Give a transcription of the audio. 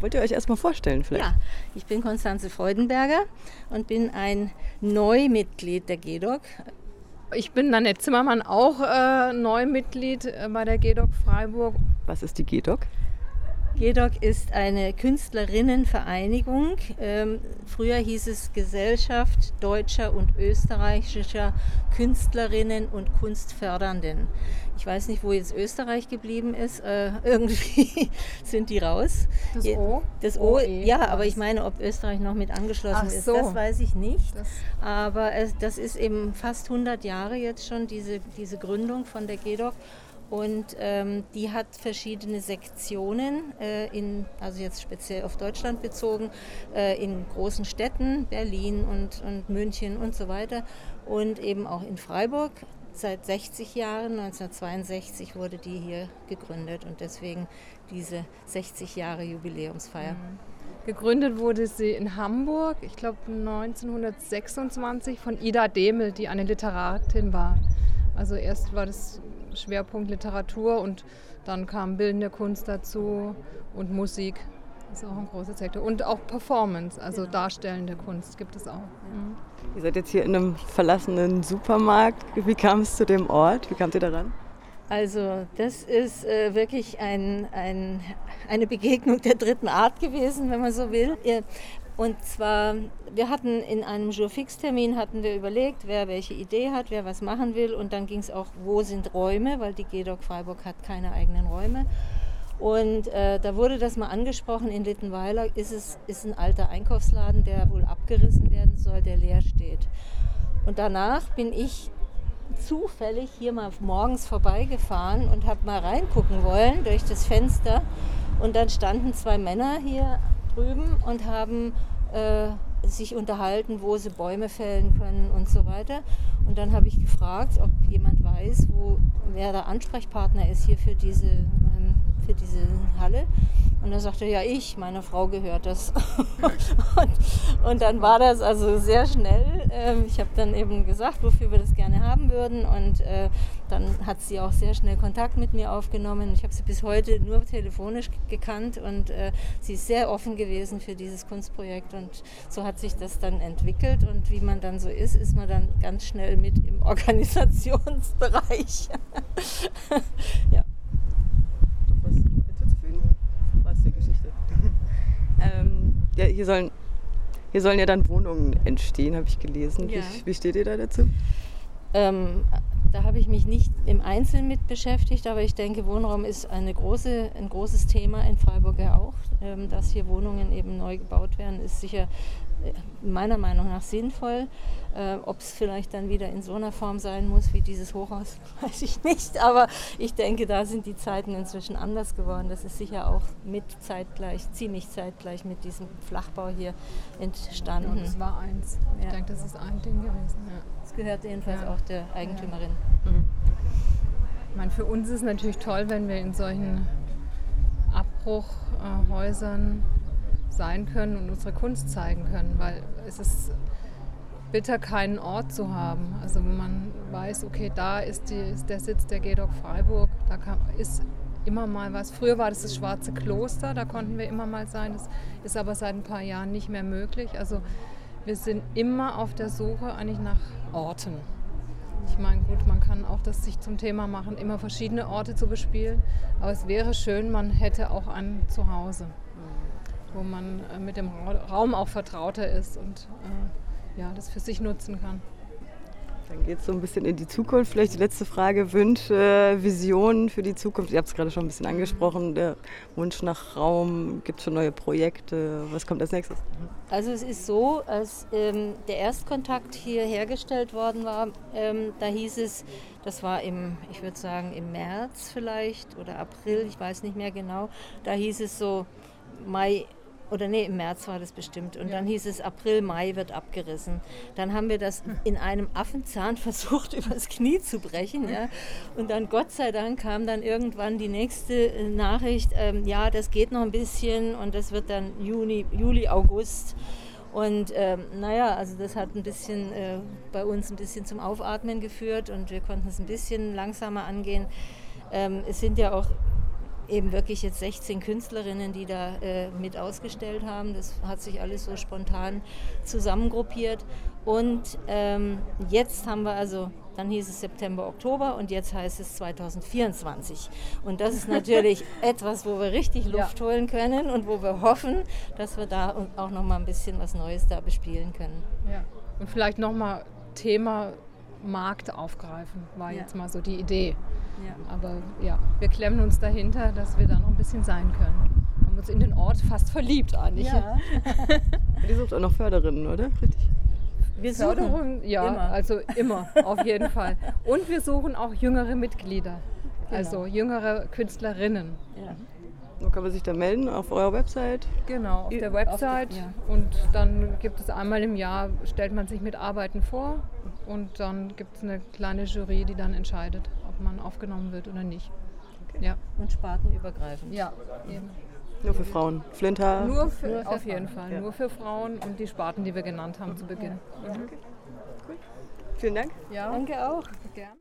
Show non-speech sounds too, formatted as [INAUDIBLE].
Wollt ihr euch erstmal vorstellen vielleicht? Ja, ich bin Konstanze Freudenberger und bin ein Neumitglied der GEDOC. Ich bin Nanette Zimmermann, auch äh, Neumitglied äh, bei der GEDOC Freiburg. Was ist die GEDOC? GEDOC ist eine Künstlerinnenvereinigung. Ähm, früher hieß es Gesellschaft deutscher und österreichischer Künstlerinnen und Kunstfördernden. Ich weiß nicht, wo jetzt Österreich geblieben ist. Äh, [LAUGHS] irgendwie sind die raus. Das O? Das O, e, ja, aber ich meine, ob Österreich noch mit angeschlossen Ach ist, so. das weiß ich nicht. Das- aber es, das ist eben fast 100 Jahre jetzt schon, diese, diese Gründung von der GEDOC. Und ähm, die hat verschiedene Sektionen, äh, in, also jetzt speziell auf Deutschland bezogen, äh, in großen Städten, Berlin und, und München und so weiter. Und eben auch in Freiburg. Seit 60 Jahren, 1962 wurde die hier gegründet und deswegen diese 60 Jahre Jubiläumsfeier. Gegründet wurde sie in Hamburg, ich glaube 1926, von Ida Demel, die eine Literatin war. Also erst war das Schwerpunkt Literatur und dann kam bildende Kunst dazu und Musik. Das ist auch ein großer Sektor. Und auch Performance, also darstellende Kunst gibt es auch. Mhm. Ihr seid jetzt hier in einem verlassenen Supermarkt. Wie kam es zu dem Ort? Wie kamt ihr daran? Also das ist äh, wirklich ein, ein, eine Begegnung der dritten Art gewesen, wenn man so will. Und zwar, wir hatten in einem Jour-Fix-Termin hatten wir überlegt, wer welche Idee hat, wer was machen will. Und dann ging es auch, wo sind Räume, weil die GEDOC Freiburg hat keine eigenen Räume. Und äh, da wurde das mal angesprochen, in Littenweiler ist es ist ein alter Einkaufsladen, der wohl abgerissen werden soll, der leer steht. Und danach bin ich zufällig hier mal morgens vorbeigefahren und habe mal reingucken wollen durch das Fenster. Und dann standen zwei Männer hier drüben und haben äh, sich unterhalten, wo sie Bäume fällen können und so weiter. Und dann habe ich gefragt, ob jemand weiß, wo, wer der Ansprechpartner ist hier für diese, für diese Halle. Und dann sagte er, ja, ich, meiner Frau gehört das. [LAUGHS] und, und dann war das also sehr schnell. Ähm, ich habe dann eben gesagt, wofür wir das gerne haben würden. Und äh, dann hat sie auch sehr schnell Kontakt mit mir aufgenommen. Ich habe sie bis heute nur telefonisch gekannt und äh, sie ist sehr offen gewesen für dieses Kunstprojekt. Und so hat sich das dann entwickelt. Und wie man dann so ist, ist man dann ganz schnell mit im Organisationsbereich. [LAUGHS] ja. Was hinzuzufügen? Was die Geschichte? ähm, ja, hier sollen, hier sollen ja dann Wohnungen entstehen, habe ich gelesen. Ja. Wie, wie steht ihr da dazu? Ähm, da habe ich mich nicht im Einzelnen mit beschäftigt, aber ich denke, Wohnraum ist große, ein großes Thema in Freiburg ja auch. Ähm, dass hier Wohnungen eben neu gebaut werden, ist sicher meiner Meinung nach sinnvoll. Äh, Ob es vielleicht dann wieder in so einer Form sein muss wie dieses Hochhaus, [LAUGHS] weiß ich nicht. Aber ich denke, da sind die Zeiten inzwischen anders geworden. Das ist sicher auch mit zeitgleich, ziemlich zeitgleich mit diesem Flachbau hier entstanden. Und es war eins. Ich Ja. denke, das ist ein Ding gewesen. Ja. Das gehört jedenfalls Ja. auch der Eigentümerin. Ich meine, für uns ist es natürlich toll, wenn wir in solchen Abbruchhäusern sein können und unsere Kunst zeigen können, weil es ist bitter, keinen Ort zu haben. Also wenn man weiß, okay, da ist, die, ist der Sitz der GEDOC Freiburg, da kann, ist immer mal was. Früher war das das Schwarze Kloster, da konnten wir immer mal sein. Das ist aber seit ein paar Jahren nicht mehr möglich. Also wir sind immer auf der Suche eigentlich nach Orten. Ich meine, gut, man kann auch das sich zum Thema machen, immer verschiedene Orte zu bespielen. Aber es wäre schön, man hätte auch ein Zuhause, wo man äh, mit dem Ra- Raum auch vertrauter ist und äh, ja, das für sich nutzen kann. Dann geht es so ein bisschen in die Zukunft. Vielleicht die letzte Frage: Wünsche, Visionen für die Zukunft. Ihr habt es gerade schon ein bisschen angesprochen. Der Wunsch nach Raum, gibt es schon neue Projekte? Was kommt als nächstes? Also es ist so, als ähm, der Erstkontakt hier hergestellt worden war, ähm, da hieß es, das war im, ich würde sagen im März vielleicht oder April, ich weiß nicht mehr genau, da hieß es so Mai oder nee, im März war das bestimmt. Und dann hieß es, April, Mai wird abgerissen. Dann haben wir das in einem Affenzahn [LAUGHS] versucht, übers Knie zu brechen. Ja. Und dann, Gott sei Dank, kam dann irgendwann die nächste äh, Nachricht, ähm, ja, das geht noch ein bisschen und das wird dann Juni, Juli, August. Und ähm, naja, also das hat ein bisschen äh, bei uns ein bisschen zum Aufatmen geführt und wir konnten es ein bisschen langsamer angehen. Ähm, es sind ja auch eben wirklich jetzt 16 Künstlerinnen, die da äh, mit ausgestellt haben. Das hat sich alles so spontan zusammengruppiert. Und ähm, jetzt haben wir also, dann hieß es September, Oktober und jetzt heißt es 2024. Und das ist natürlich [LAUGHS] etwas, wo wir richtig Luft ja. holen können und wo wir hoffen, dass wir da auch noch mal ein bisschen was Neues da bespielen können. Ja. Und vielleicht noch mal Thema Markt aufgreifen, war ja. jetzt mal so die Idee. Ja. Aber ja, wir klemmen uns dahinter, dass wir da noch ein bisschen sein können. Wir haben uns in den Ort fast verliebt eigentlich. Ja. [LAUGHS] Die sucht auch noch Förderinnen, oder? Richtig. Wir Förderung, ja, immer. also immer, auf jeden [LAUGHS] Fall. Und wir suchen auch jüngere Mitglieder, genau. also jüngere Künstlerinnen. Ja. Wo kann man sich da melden? Auf eurer Website? Genau, auf der Website. Auf ja. Und dann gibt es einmal im Jahr, stellt man sich mit Arbeiten vor und dann gibt es eine kleine Jury, die dann entscheidet, ob man aufgenommen wird oder nicht. Okay. Ja. Und spartenübergreifend. Ja, eben. Nur für Frauen. Flinter? Nur, für, nur für auf Frauen. jeden Fall. Ja. Nur für Frauen und die Sparten, die wir genannt haben zu Beginn. Ja. Okay. Cool. Vielen Dank. Ja. Danke auch. Gerne.